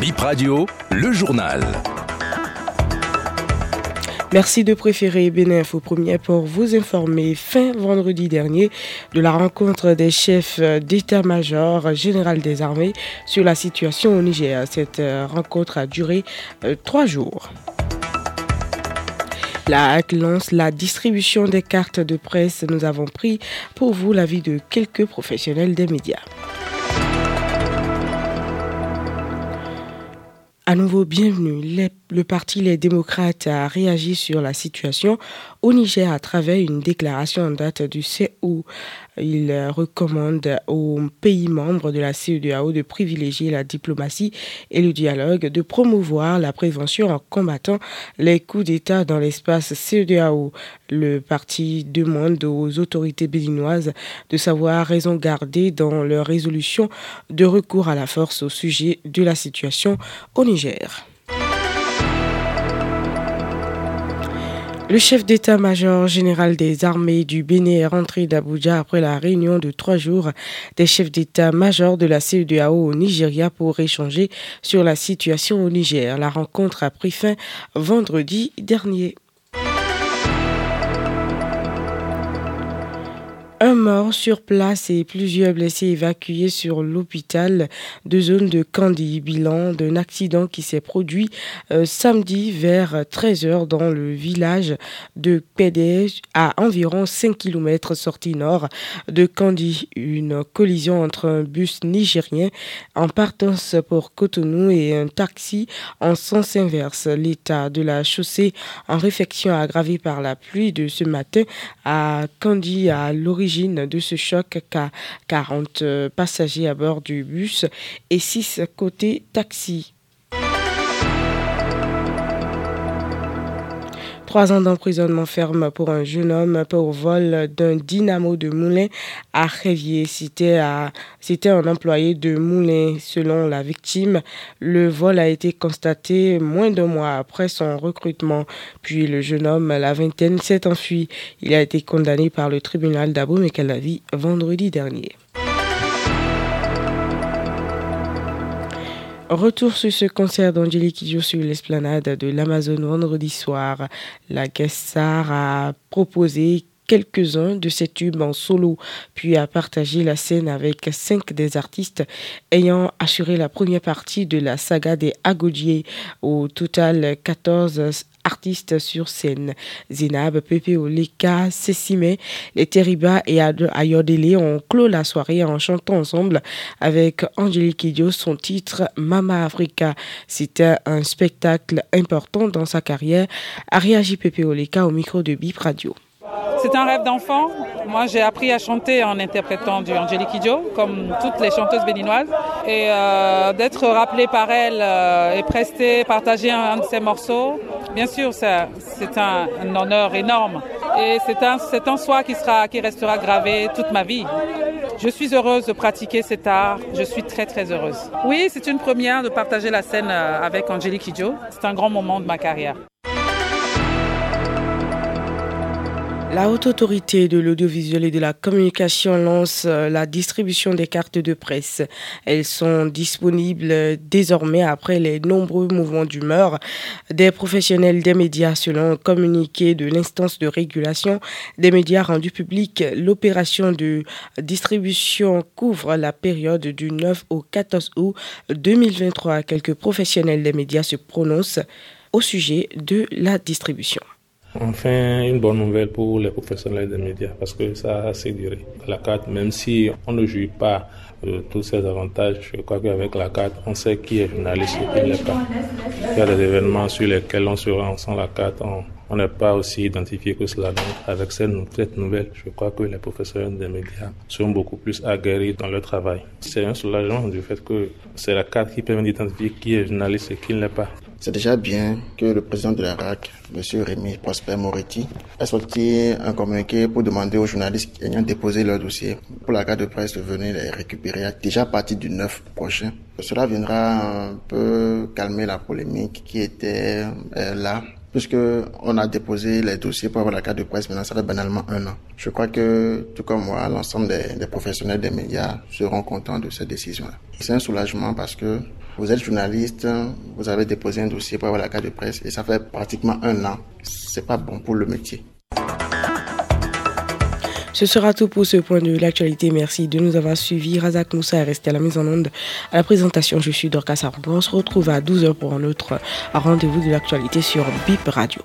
Bip Radio, le journal. Merci de préférer Bénéf au premier pour vous informer fin vendredi dernier de la rencontre des chefs d'état-major général des armées sur la situation au Niger. Cette rencontre a duré euh, trois jours. La HAC lance la distribution des cartes de presse. Nous avons pris pour vous l'avis de quelques professionnels des médias. À nouveau, bienvenue. le parti Les démocrates a réagi sur la situation au Niger à travers une déclaration en date du 7 août. Il recommande aux pays membres de la CEDEAO de privilégier la diplomatie et le dialogue, de promouvoir la prévention en combattant les coups d'État dans l'espace CEDEAO. Le parti demande aux autorités béninoises de savoir raison garder dans leur résolution de recours à la force au sujet de la situation au Niger. Le chef d'état-major général des armées du Bénin est rentré d'Abuja après la réunion de trois jours des chefs d'état-major de la CEDEAO au Nigeria pour échanger sur la situation au Niger. La rencontre a pris fin vendredi dernier. Un mort sur place et plusieurs blessés évacués sur l'hôpital de zone de Candy, bilan d'un accident qui s'est produit euh, samedi vers 13h dans le village de Pédé à environ 5 km sortie nord de Candy. Une collision entre un bus nigérien en partance pour Cotonou et un taxi en sens inverse. L'état de la chaussée en réfection aggravé par la pluie de ce matin à Candy à l'origine de ce choc qu'à 40 euh, passagers à bord du bus et 6 côté taxi. Trois ans d'emprisonnement ferme pour un jeune homme pour vol d'un dynamo de moulin à Révier. C'était un employé de moulin selon la victime. Le vol a été constaté moins d'un mois après son recrutement. Puis le jeune homme, la vingtaine, s'est enfui. Il a été condamné par le tribunal d'Abou Mekalavi vendredi dernier. Retour sur ce concert d'Angélique joue sur l'esplanade de l'Amazon vendredi soir. La Guessar a proposé quelques-uns de ses tubes en solo, puis a partagé la scène avec cinq des artistes ayant assuré la première partie de la saga des Agodiers. Au total, 14 artistes sur scène. Zinab, Pepe Oleka, Sessime, les Teriba et Ayodele ont clos la soirée en chantant ensemble avec Angélique Idio son titre Mama Africa. C'était un spectacle important dans sa carrière, a réagi Pepe Oleka au micro de Bip Radio. C'est un rêve d'enfant? Moi, j'ai appris à chanter en interprétant du Angélique Kidjo, comme toutes les chanteuses béninoises. Et euh, d'être rappelé par elle euh, et presté, partager un, de ses morceaux, bien sûr, c'est un, honneur énorme. Et c'est un, un soi qui, sera, qui restera gravé toute ma vie. Je suis heureuse de pratiquer cet art. Je suis très, très heureuse. Oui, c'est une première de partager la scène euh, avec Angélique Kidjo. C'est un grand moment de ma carrière. La haute autorité de l'audiovisuel et de la communication lance euh, la distribution des cartes de presse. Elles sont disponibles désormais après les nombreux mouvements d'humeur des professionnels des médias selon un communiqué de l'instance de régulation des médias rendu public. L'opération de distribution couvre la période du 9 au 14 août 2023. Quelques professionnels des médias se prononcent au sujet de la distribution. Enfin, une bonne nouvelle pour les professionnels des médias parce que ça a assez duré. La carte, même si on ne joue pas de tous ces avantages, je crois qu'avec la carte, on sait qui est journaliste et qui ne l'est pas. Il y a des événements sur lesquels on se rend sans la carte, on n'est pas aussi identifié que cela. Donc, avec cette, nouvelle, je crois que les professionnels des médias sont beaucoup plus aguerris dans leur travail. C'est un soulagement du fait que c'est la carte qui permet d'identifier qui est journaliste et qui ne l'est pas. C'est déjà bien que le président de la RAC, M. Rémi Prosper Moretti, ait sorti un communiqué pour demander aux journalistes ayant déposé leur dossier pour la carte de presse de venir les récupérer déjà à partir du 9 prochain. Cela viendra un peu calmer la polémique qui était euh, là puisque on a déposé les dossiers pour avoir la carte de presse, maintenant ça fait banalement un an. Je crois que, tout comme moi, l'ensemble des, des, professionnels des médias seront contents de cette décision-là. C'est un soulagement parce que vous êtes journaliste, vous avez déposé un dossier pour avoir la carte de presse et ça fait pratiquement un an. C'est pas bon pour le métier. Ce sera tout pour ce point de l'actualité. Merci de nous avoir suivis. Razak Moussa est resté à la mise en onde. À la présentation, je suis Dorcas Arbo. On se retrouve à 12h pour un autre rendez-vous de l'actualité sur BIP Radio.